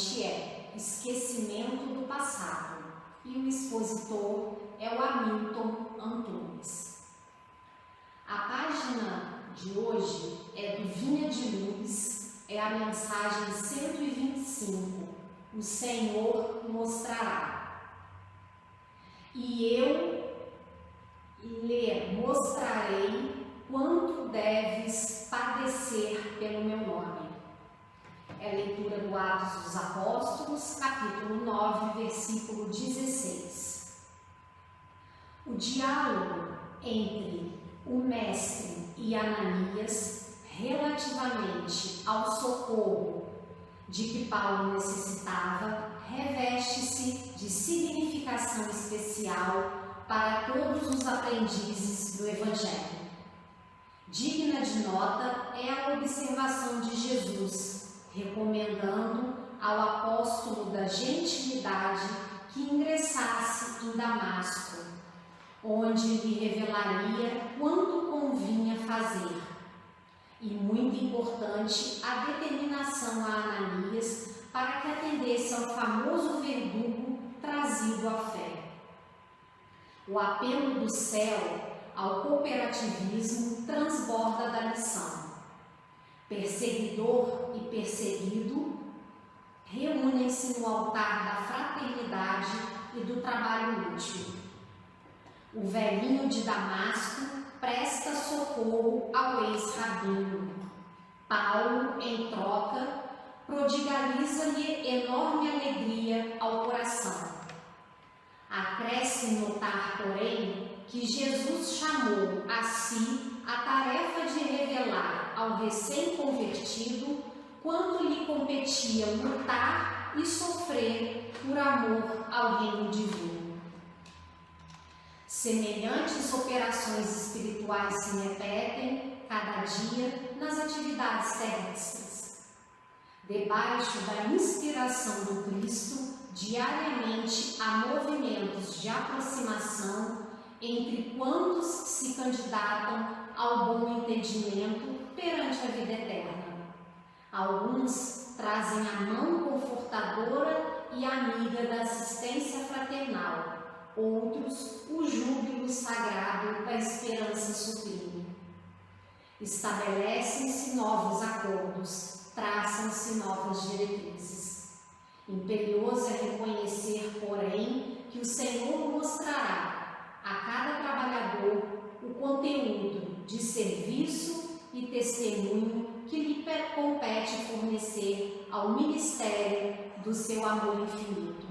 noite é Esquecimento do Passado e o expositor é o Hamilton Antunes. A página de hoje é do Vinha de Luz, é a mensagem 125. O Senhor mostrará. E eu lhe mostrarei quanto deves padecer pelo meu nome. É a leitura do Atos dos Apóstolos, capítulo 9, versículo 16. O diálogo entre o mestre e Ananias relativamente ao socorro de que Paulo necessitava reveste-se de significação especial para todos os aprendizes do Evangelho. Digna de nota é a observação de Jesus, recomendando ao apóstolo da gentilidade que ingressasse em Damasco, onde lhe revelaria quanto convinha fazer. E muito importante a determinação a Ananias para que atendesse ao famoso verdugo trazido à fé. O apelo do céu ao cooperativismo transborda da lição. Perseguidor e perseguido reúnem-se no altar da fraternidade e do trabalho útil. O velhinho de Damasco presta socorro ao ex-rabino. Paulo, em troca, prodigaliza-lhe enorme alegria ao coração. Acresce notar, porém, que Jesus chamou a si a tarefa de revelar ao recém-convertido quanto lhe competia lutar e sofrer por amor ao reino divino. Semelhantes operações espirituais se repetem cada dia nas atividades terrestres. Debaixo da inspiração do Cristo, diariamente há movimentos de aproximação entre quantos se candidatam ao bom entendimento perante a vida eterna. Alguns trazem a mão confortadora e amiga da assistência fraternal, outros o júbilo sagrado da esperança sublime. Estabelecem-se novos acordos, traçam-se novas diretrizes. Imperioso é reconhecer, porém, que o Senhor mostrará a cada trabalhador o conteúdo de serviço e testemunho que lhe compete fornecer ao ministério do seu amor infinito.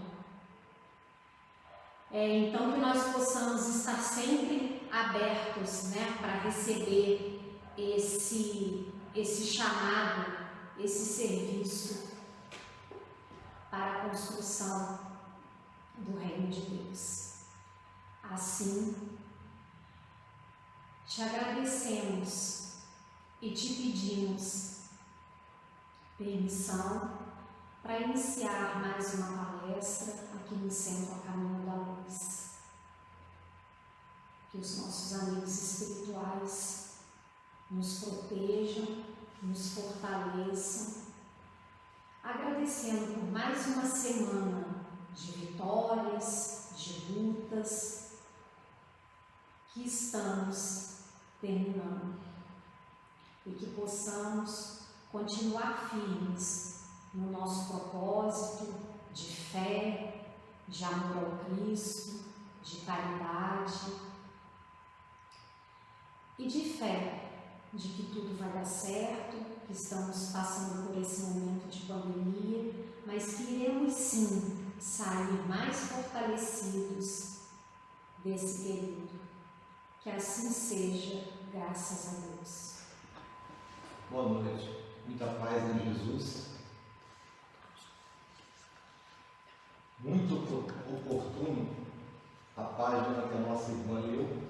É, então, que nós possamos estar sempre abertos né, para receber esse, esse chamado, esse serviço para a construção do Reino de Deus. Assim, te agradecemos e te pedimos permissão para iniciar mais uma palestra aqui no Centro A Caminho da Luz. Que os nossos amigos espirituais nos protejam, nos fortaleçam, agradecendo por mais uma semana de vitórias, de lutas, que estamos terminando e que possamos continuar firmes no nosso propósito de fé, de amor ao Cristo, de caridade e de fé de que tudo vai dar certo, que estamos passando por esse momento de pandemia, mas que iremos sim sair mais fortalecidos desse período. Que assim seja, graças a Deus. Boa noite, muita paz em Jesus. Muito oportuno a página que a nossa irmã leu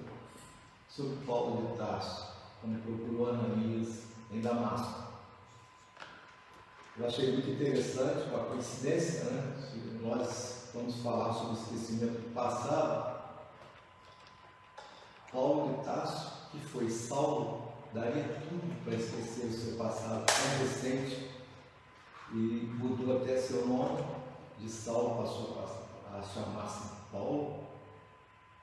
sobre Paulo de Tarso, quando procurou Ananias em Damasco. Eu achei muito interessante, uma coincidência, né? Nós vamos falar sobre o esquecimento do passado, Paulo de Tarso, que foi salvo, daria tudo para esquecer o seu passado tão recente e mudou até seu nome, de Saulo passou a, chamar-se Paulo,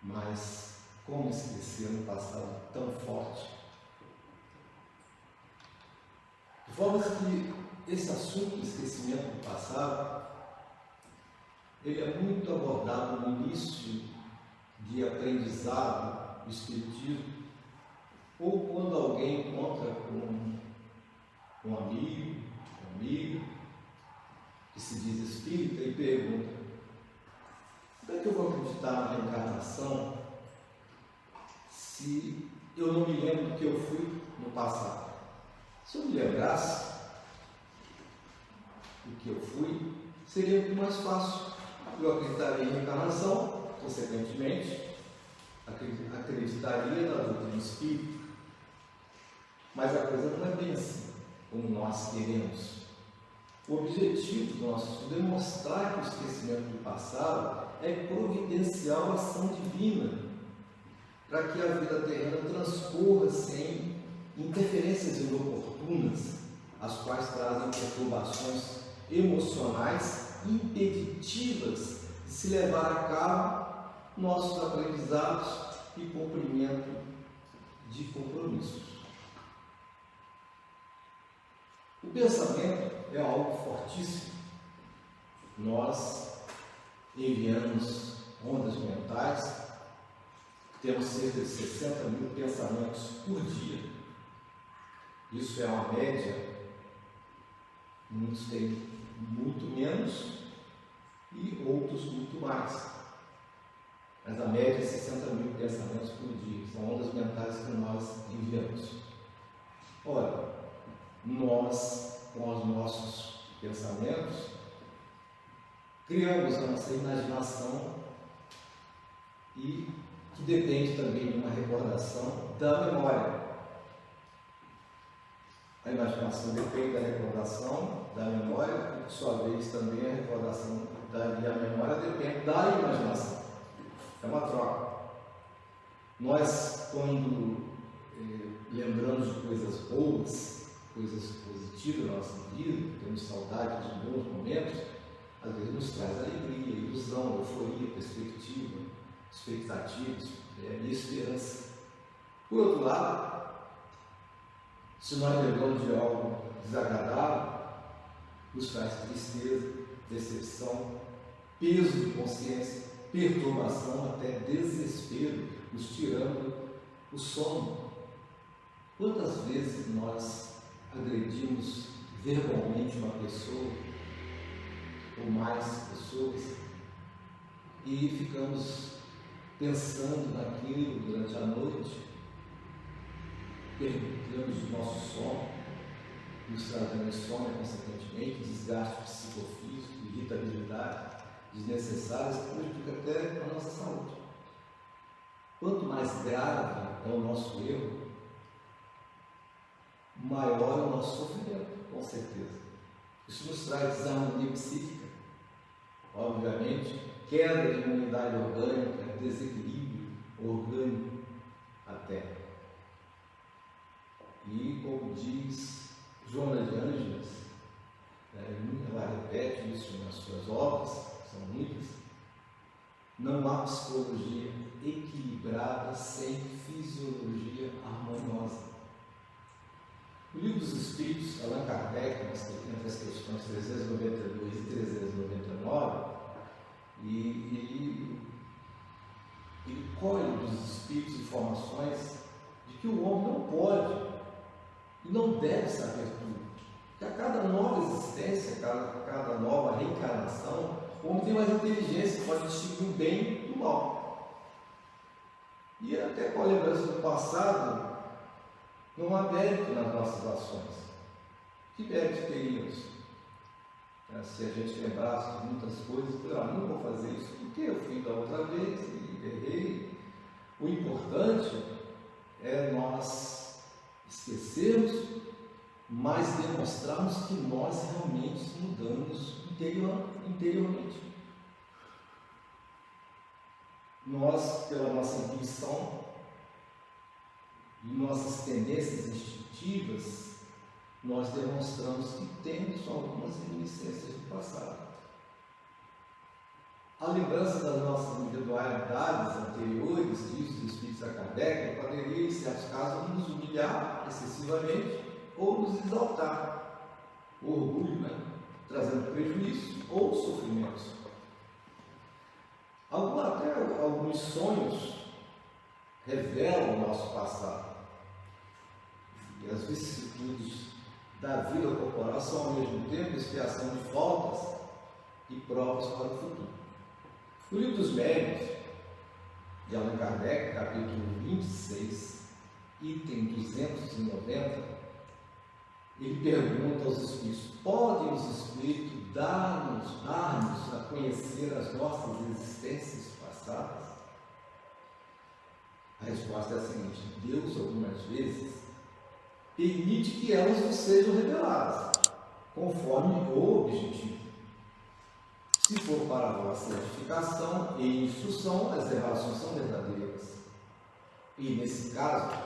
mas como esquecer um passado tão forte? De forma que esse assunto, esquecimento do passado, ele é muito abordado no início de aprendizado Espiritismo, ou quando alguém encontra com um amigo, um amigo, que se diz espírita e pergunta: como é que eu vou acreditar na reencarnação se eu não me lembro do que eu fui no passado? Se eu me lembrasse do que eu fui, seria muito mais fácil. Eu acreditaria em reencarnação, consequentemente, acreditaria na doutrina espírita. Mas a coisa não é bem assim, como nós queremos. O objetivo nosso é mostrar que o esquecimento do passado é providencial ação divina, para que a vida terrena transcorra sem interferências inoportunas, as quais trazem perturbações emocionais impeditivas de se levar a cabo nossos aprendizados e cumprimento de compromissos. O pensamento é algo fortíssimo. Nós enviamos ondas mentais, temos cerca de 60 mil pensamentos por dia. Isso é uma média. Muitos têm muito menos e outros muito mais. Mas a média é 60 mil pensamentos por dia. São ondas mentais que nós enviamos. Ora, nós com os nossos pensamentos, criamos a nossa imaginação e que depende também de uma recordação da memória. A imaginação depende da recordação da memória e, por sua vez, também a recordação da e a memória depende da imaginação. É uma troca. Nós, quando eh, lembramos de coisas boas, coisas positivas na nossa vida, temos saudade de bons momentos, às vezes nos traz alegria, ilusão, euforia, perspectiva, expectativas é, e esperança. Por outro lado, se nós lembramos de algo desagradável, nos traz tristeza, decepção, peso de consciência, perturbação, até desespero, nos tirando o sono. Quantas vezes nós agredimos verbalmente uma pessoa ou mais pessoas e ficamos pensando naquilo durante a noite, perguntamos o nosso sono, nos trazendo insônia, consequentemente, desgaste psicofísico, irritabilidade desnecessárias que até a nossa saúde. Quanto mais grave é o nosso erro, maior é o nosso sofrimento, com certeza. Isso nos traz desarmonia psíquica, obviamente, queda de imunidade orgânica, desequilíbrio orgânico até. E como diz Joana de Ângeles, né, ela repete isso nas suas obras, muitas, não há psicologia equilibrada sem fisiologia harmoniosa. O livro dos Espíritos, Allan Kardec, entre as questões 392 e 399, e ele, ele colhe dos Espíritos informações de que o homem não pode e não deve saber tudo. Que a cada nova existência, a cada, a cada nova reencarnação, o homem tem mais inteligência, pode distinguir o bem do mal. E até com a lembrança do passado, não há mérito nas nossas ações. Que mérito teríamos? É, se a gente lembrasse de muitas coisas, ah, não vou fazer isso porque eu fui da outra vez e errei. O importante é nós esquecermos, mas demonstrarmos que nós realmente mudamos interior, interiormente. Nós, pela nossa intuição, e nossas tendências instintivas, nós demonstramos que temos algumas reminiscências do passado. A lembrança das nossas individualidades anteriores, diz o Espírito de Kardec, poderia, em certos casos, nos humilhar excessivamente ou nos exaltar. O orgulho, né? Trazendo prejuízo ou sofrimentos. Até alguns sonhos revelam o nosso passado. E as vicissitudes da vida corporal são ao mesmo tempo expiação de faltas e provas para o futuro. No livro dos Médios, de Allan Kardec, capítulo 26, item 290, ele pergunta aos Espíritos: podem os Espíritos dar-nos dar a conhecer as nossas existências passadas? A resposta é a seguinte: Deus, algumas vezes, permite que elas nos sejam reveladas, conforme o objetivo. Se for para a vossa edificação e instrução, as revelações são verdadeiras. E, nesse caso,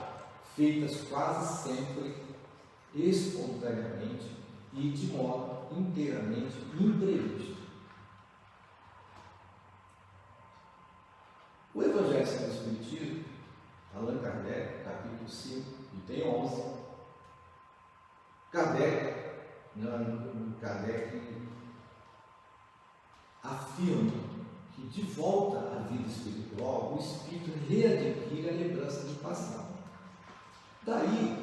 feitas quase sempre espontaneamente e de modo inteiramente imprevisto. O Evangelho segundo o Espiritismo, Allan Kardec, capítulo 5, item 11, Kardec, Kardec afirma que de volta à vida espiritual, o espírito readquire a lembrança do passado. Daí,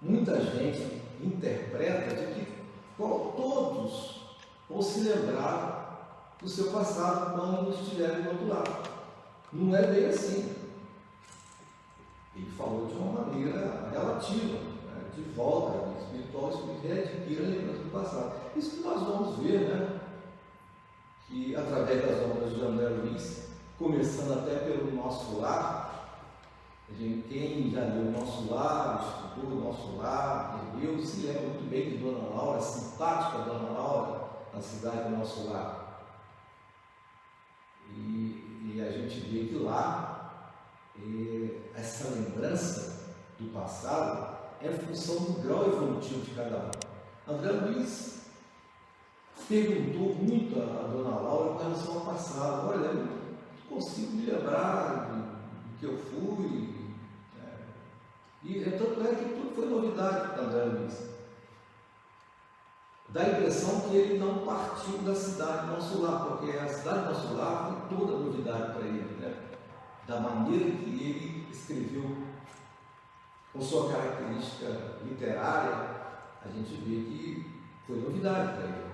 muita gente interpreta de que todos vão se lembrar do seu passado quando estiverem do outro lado. Não é bem assim. Ele falou de uma maneira relativa, né? de volta espiritual, espírito readquire a lembrança do passado. Isso que nós vamos ver, né? que através das obras de André Luiz, começando até pelo nosso lar, gente, quem já leu o nosso lar, estudou o nosso lar, leu, se lembra muito bem de Dona Laura, simpática Dona Laura, na cidade do nosso lar. E, e a gente vê que lá, e, essa lembrança do passado é função do grau evolutivo de cada um. André Luiz perguntou muito a, a dona Laura com relação ao passado. Olha, eu consigo me lembrar do que eu fui. É, e é, tanto é que tudo foi novidade para André Luiz. Dá a impressão que ele não partiu da cidade nosso lar, porque a cidade nosso lar foi toda novidade para ele, né? da maneira que ele escreveu, com sua característica literária, a gente vê que foi novidade para ele.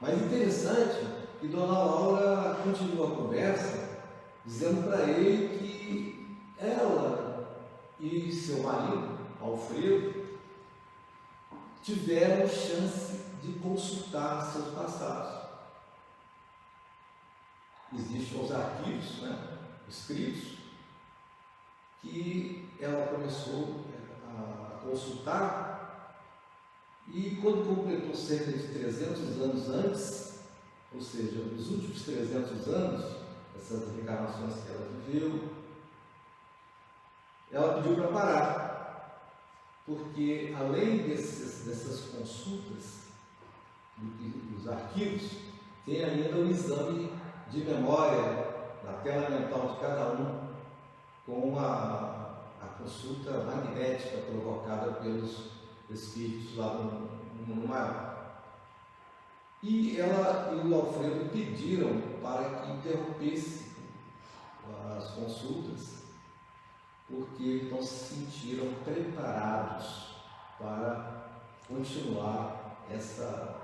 Mas interessante que Dona Laura continua a conversa dizendo para ele que ela e seu marido, Alfredo, tiveram chance de consultar seus passados. Existem os arquivos né, escritos que ela começou a consultar e quando completou cerca de 300 anos antes, ou seja, nos últimos 300 anos, essas reencarnações que ela viveu, ela pediu para parar, porque além desses, dessas consultas dos arquivos, tem ainda um exame de memória da tela mental de cada um, com a, a consulta magnética provocada pelos espíritos lá no, no mar. E ela e o Alfredo pediram para que interrompesse as consultas, porque não se sentiram preparados para continuar essa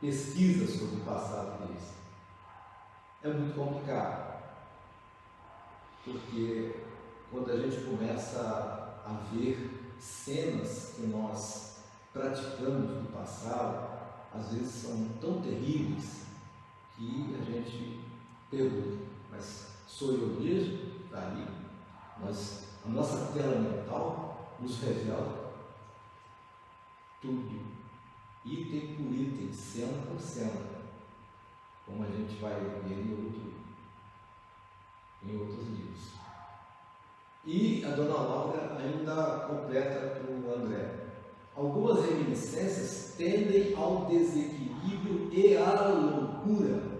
pesquisa sobre o passado deles. É muito complicado, porque quando a gente começa a ver cenas que nós praticamos do passado, às vezes são tão terríveis que a gente pergunta, mas sou eu mesmo? Está ali? Mas a nossa tela mental nos revela tudo, item por item, cena por cena, como a gente vai ver em, outro, em outros livros. E a dona Laura ainda completa para o André. Algumas ao desequilíbrio e à loucura.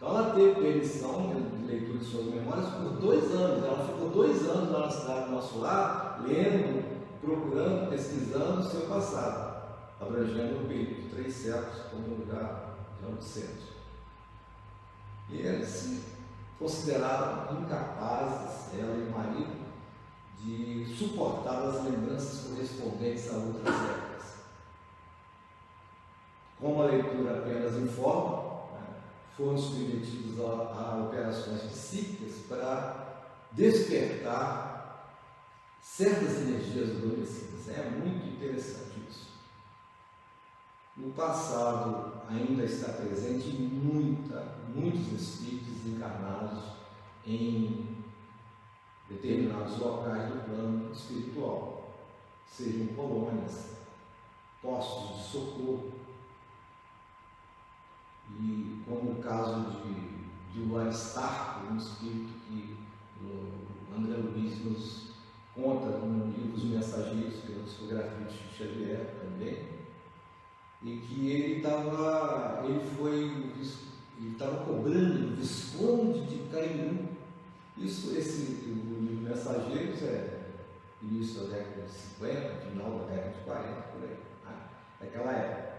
Então ela teve permissão de leitura de suas memórias por dois anos. Ela ficou dois anos lá na cidade do nosso lar, lendo, procurando, pesquisando o seu passado, abrangendo o período três séculos como lugar de centro. E eles se consideraram incapazes, ela e o marido, de suportar as lembranças correspondentes a outras épocas. Como a leitura apenas informa, foram submetidos a, a operações psíquicas para despertar certas energias adormecidas. É muito interessante isso. No passado ainda está presente muita, muitos espíritos encarnados em determinados locais do plano espiritual, sejam colônias, postos de socorro. E como o caso de, de o Aristarco, um espírito que o André Luiz nos conta no livro Os Mensageiros, pela discografia de Xavier também, e que ele estava, ele foi, ele estava cobrando o Visconde de Cairu. Isso, esse, Mensageiros é início da década de 50, final da década de 40, por aí, né? naquela época.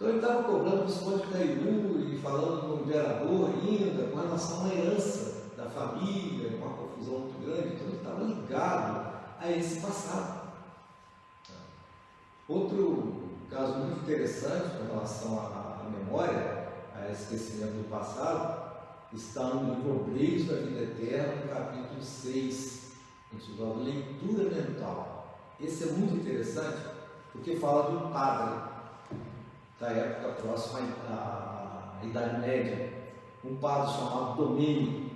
Então ele estava cobrando Visconde Cairu e falando com o imperador ainda com relação à herança da família, com uma confusão muito grande, então ele estava ligado a esse passado. Outro caso muito interessante com relação à, à memória, a esquecimento do passado, está no livro Obreiros da Vida Eterna, no capítulo 6, intitulado Leitura Mental. Esse é muito interessante porque fala um padre da época próxima à, à Idade Média, um padre chamado Domênio,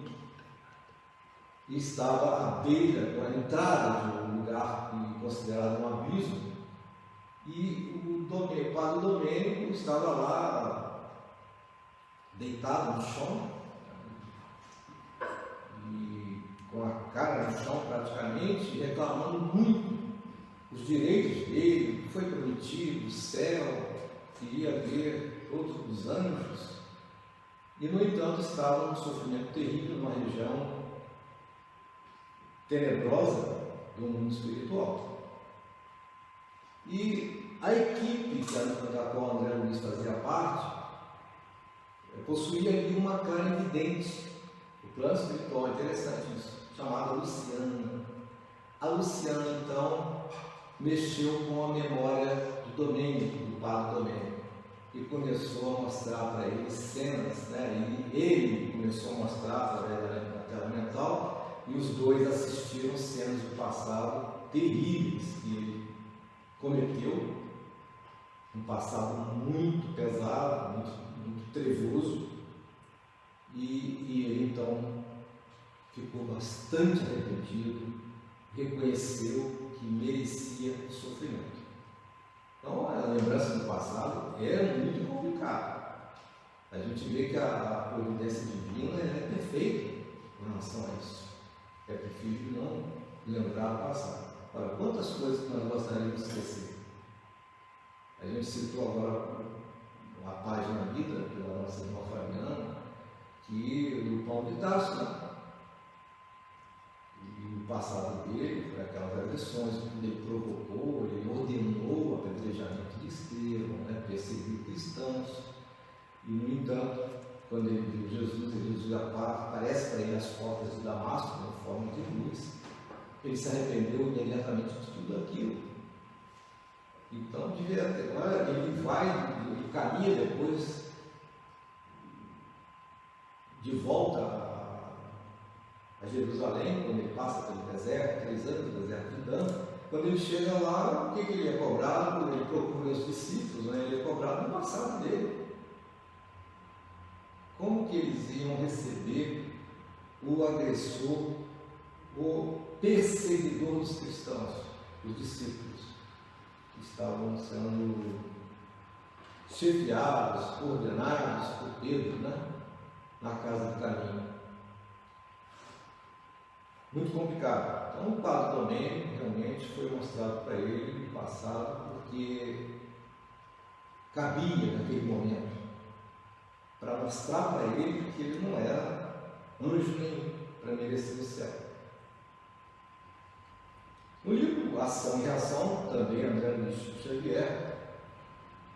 e estava à beira, a entrada de um lugar considerado um abismo, e o, Domênio, o padre Domênico estava lá deitado no chão, com a cara no chão praticamente, reclamando muito os direitos dele, que foi prometido, o céu, queria ver outros anjos, e no entanto estava num sofrimento terrível numa região tenebrosa do mundo espiritual. E a equipe da qual André Luiz fazia parte possuía ali uma cara evidente. O plano espiritual interessante isso chamada Luciana. A Luciana, então, mexeu com a memória do Domênico, do padre Domênico, e começou a mostrar para ele cenas, né? E ele começou a mostrar através da tela mental, e os dois assistiram cenas do passado terríveis que ele cometeu, um passado muito pesado, muito, muito trevoso, e, e ele então ficou bastante arrependido, reconheceu que merecia sofrimento. Então, a lembrança do passado é muito complicado. A gente vê que a, providência divina é perfeita com relação a isso. É preferido não lembrar do passado. Agora, quantas coisas que nós gostaríamos de esquecer? A gente citou agora uma página vida pela nossa irmã Fabiana, que do Paulo de Tarso, né? Passado dele, foi aquelas agressões ele provocou, ele ordenou apedrejamento de Estevão, né, perseguiu cristãos. E, no entanto, quando ele viu Jesus, ele Jesus aparece para ele as portas de Damasco, em forma de luz. Ele se arrependeu imediatamente de tudo aquilo. Então, devia ter, ele vai, ele caminha depois de volta a Jerusalém, quando ele passa pelo deserto, três anos no deserto de Dan, quando ele chega lá, o que, que ele é cobrado? Ele procura os discípulos, né? ele é cobrado no passado dele. Como que eles iam receber o agressor, o perseguidor dos cristãos, os discípulos, que estavam sendo chefiados, coordenados por Pedro, né? na casa do caminho muito complicado. Então, o quadro também realmente foi mostrado para ele no passado, porque cabia naquele momento, para mostrar para ele que ele não era anjo nenhum para merecer o céu. No livro Ação e Reação, também André Luiz Xavier,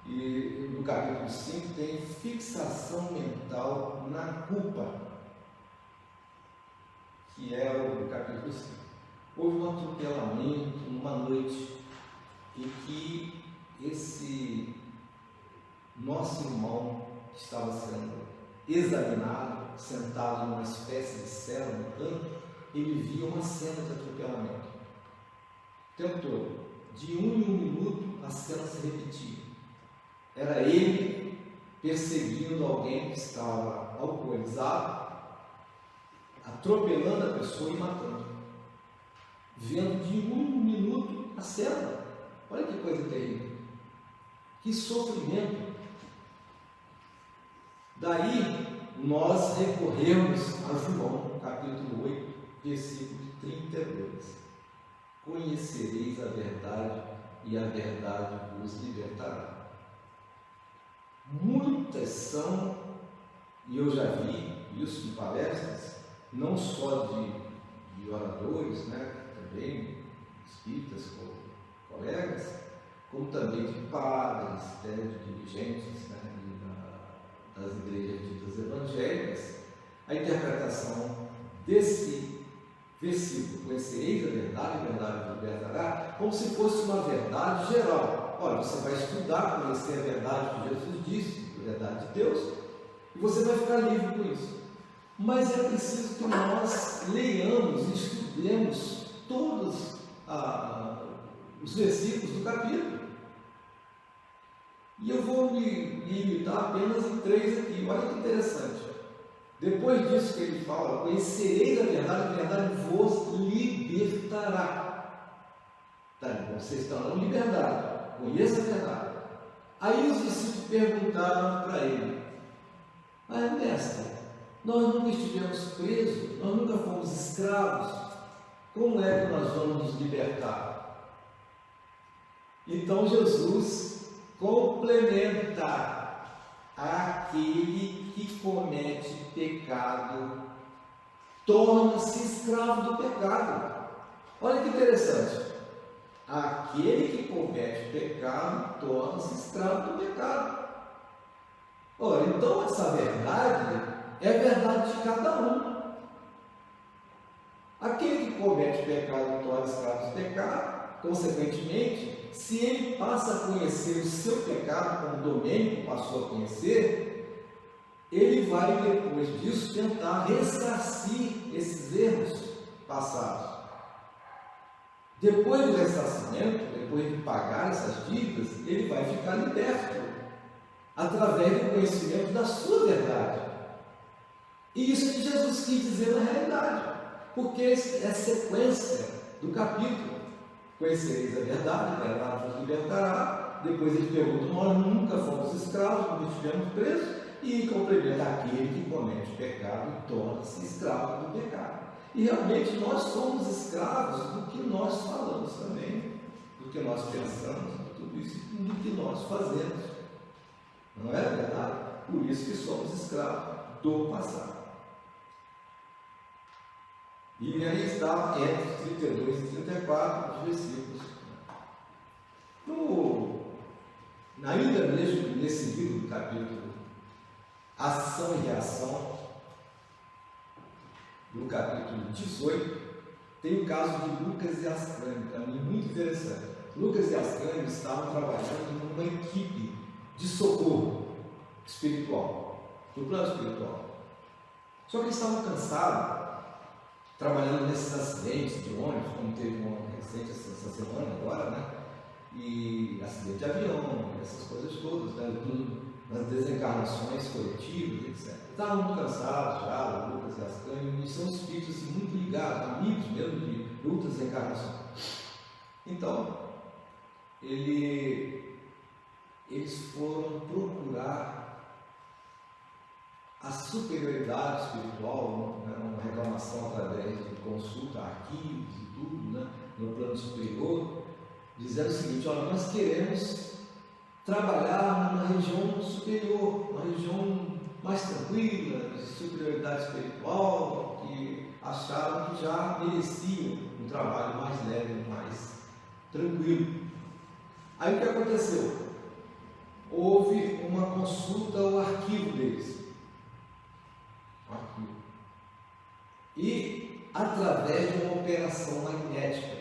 e no capítulo 5 tem fixação mental na culpa, que é o capítulo 5. Houve um atropelamento numa noite em que esse nosso irmão que estava sendo examinado, sentado numa espécie de cela no canto, ele via uma cena de atropelamento. Todo, de um em um minuto, a cena se repetia. Era ele perseguindo alguém que estava alcoolizado, atropelando a pessoa e matando. Vendo de um minuto a cena. Olha que coisa terrível. Que sofrimento. Daí nós recorremos a João, capítulo 8, versículo 32. Conhecereis a verdade e a verdade vos libertará. Muitas são, e eu já vi isso em palestras, não só de, de oradores, né, também espíritas, colegas, como também de padres, né, de dirigentes né, de, das igrejas ditas evangélicas, a interpretação desse versículo, conhecereis a verdade, a verdade libertará, como se fosse uma verdade geral. Olha, você vai estudar, conhecer a verdade que Jesus disse, a verdade de Deus, e você vai ficar livre com isso. Mas é preciso que nós leiamos e estudemos todos ah, os versículos do capítulo. E eu vou me limitar apenas em três aqui. Olha que interessante. Depois disso que ele fala, conhecereis a verdade, a verdade vos libertará. Tá, vocês estão em liberdade, conheça a verdade. Aí os discípulos perguntaram para ele, mas mestre, nós nunca estivemos presos, nós nunca fomos escravos, como é que nós vamos nos libertar? Então Jesus complementa aquele que comete pecado, torna-se escravo do pecado. Olha que interessante. Aquele que comete pecado torna-se escravo do pecado. Ora, então essa verdade é verdade de cada um. Aquele que comete pecado torna escravo do pecado, consequentemente, se ele passa a conhecer o seu pecado, como Domênico passou a conhecer, ele vai depois disso tentar ressarcir esses erros passados. Depois do ressarcimento, depois de pagar essas dívidas, ele vai ficar liberto através do conhecimento da sua verdade. E isso que Jesus quis dizer na realidade porque é sequência do capítulo. Conhecereis a verdade, a verdade vos libertará. Depois ele pergunta: Nós nunca fomos escravos, nunca estivemos presos. E complementa aquele que comete pecado e torna-se escravo do pecado. E realmente nós somos escravos do que nós falamos também, do que nós pensamos, de tudo isso, do que nós fazemos. Não é verdade? Por isso que somos escravos do passado. E aí está entre 32 e 34 os versículos. No, ainda mesmo nesse livro, capítulo Ação e Reação, no capítulo 18, tem o caso de Lucas e Ascânio, também muito interessante. Lucas e Ascânio estavam trabalhando numa equipe de socorro espiritual, do plano espiritual. Só que eles estavam cansados trabalhando nesses acidentes de ônibus, como teve um recente essa, semana agora, né? E acidente de avião, essas coisas todas, né? Tudo nas desencarnações coletivas, etc. Estavam muito cansados já, Lucas e e são espíritos assim, muito ligados, amigos mesmo de outras encarnações. Então, ele, eles foram procurar a superioridade espiritual, né, uma reclamação através de consulta, arquivos e tudo, né, no plano superior, dizendo o seguinte: olha, nós queremos trabalhar numa região superior, uma região mais tranquila, de superioridade espiritual, que acharam que já mereciam um trabalho mais leve, mais tranquilo. Aí o que aconteceu? Houve uma consulta ao arquivo deles. E através de uma operação magnética.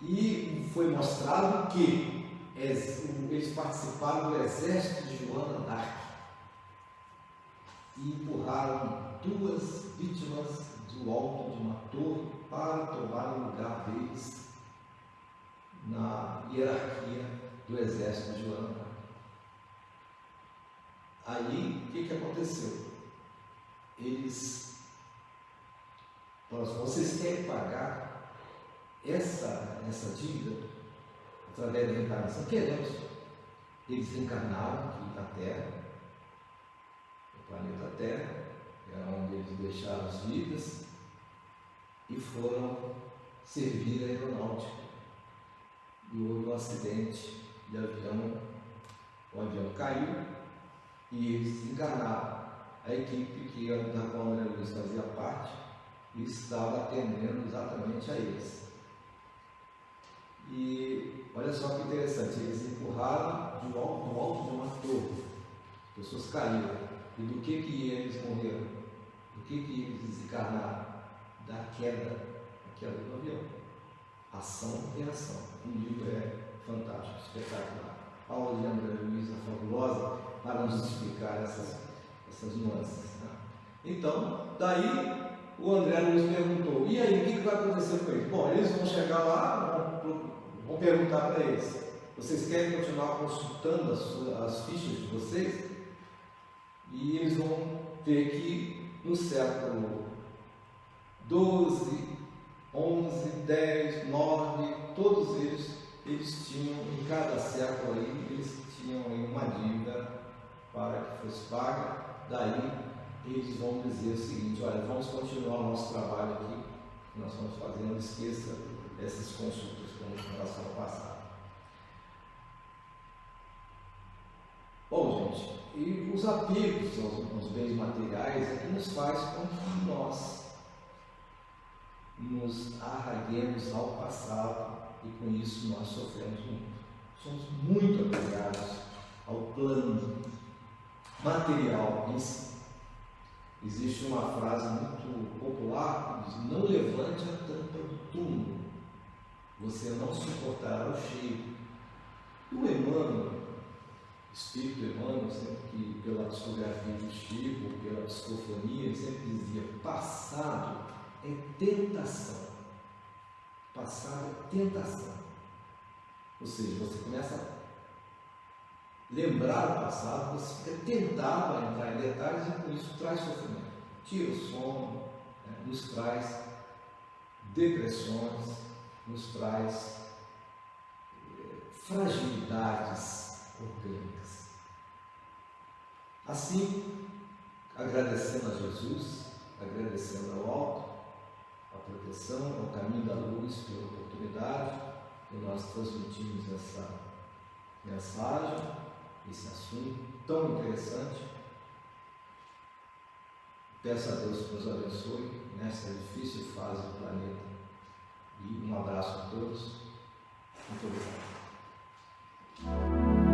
E foi mostrado que eles participaram do exército de Joana d'Arc e empurraram duas vítimas do alto de uma torre para tomar o lugar deles na hierarquia do exército de Joana d'Arc. Aí, o que, que aconteceu? Eles, vocês querem pagar essa, essa dívida? através da reencarnação, queremos. Eles reencarnaram aqui na Terra, no planeta Terra, era onde eles deixaram as vidas e foram servir a aeronáutica. E houve um acidente de avião, o avião caiu e eles encarnaram. A equipe que da qual André Luiz fazia parte estava atendendo exatamente a eles. E olha só que interessante, eles empurraram de alto, do alto de uma torre. As pessoas caíram. E do que que eles morreram? Do que que eles desencarnaram? Da queda, da queda do avião. Ação e reação. O livro é fantástico, espetacular. A aula de André Luiz é fabulosa para nos explicar essas, essas nuances. Né? Então, daí o André Luiz perguntou, e aí, o que, que vai acontecer com eles? Bom, eles vão chegar lá, vão Vou perguntar para eles: vocês querem continuar consultando as, as fichas de vocês? E eles vão ver que no século 12, 11, 10, 9, todos eles, eles tinham, em cada século aí, eles tinham uma dívida para que fosse paga. Daí eles vão dizer o seguinte: olha, vamos continuar o nosso trabalho aqui, que nós estamos fazendo, esqueça essas consultas em relação ao passado. Bom, gente, e os apegos aos, aos bens materiais é que nos faz com que nós nos arraguemos ao passado e com isso nós sofremos muito. Somos muito apegados ao plano material em si. Existe uma frase muito popular que diz: Não levante a tampa do túmulo você não suportará o cheiro. E o Emmanuel, Espírito Emmanuel, sempre que pela discografia do Chico, pela psicofonia, sempre dizia: passado é tentação. Passado é tentação. Ou seja, você começa a lembrar o passado, você fica tentado a entrar em detalhes e por isso traz sofrimento. Tira o sono, né, nos traz depressões, nos traz eh, fragilidades orgânicas. Assim, agradecendo a Jesus, agradecendo ao alto, a proteção, ao caminho da luz, pela oportunidade que nós transmitimos essa mensagem, esse assunto tão interessante. Peço a Deus que nos abençoe nessa difícil fase do planeta e um abraço a todos. Muito obrigado.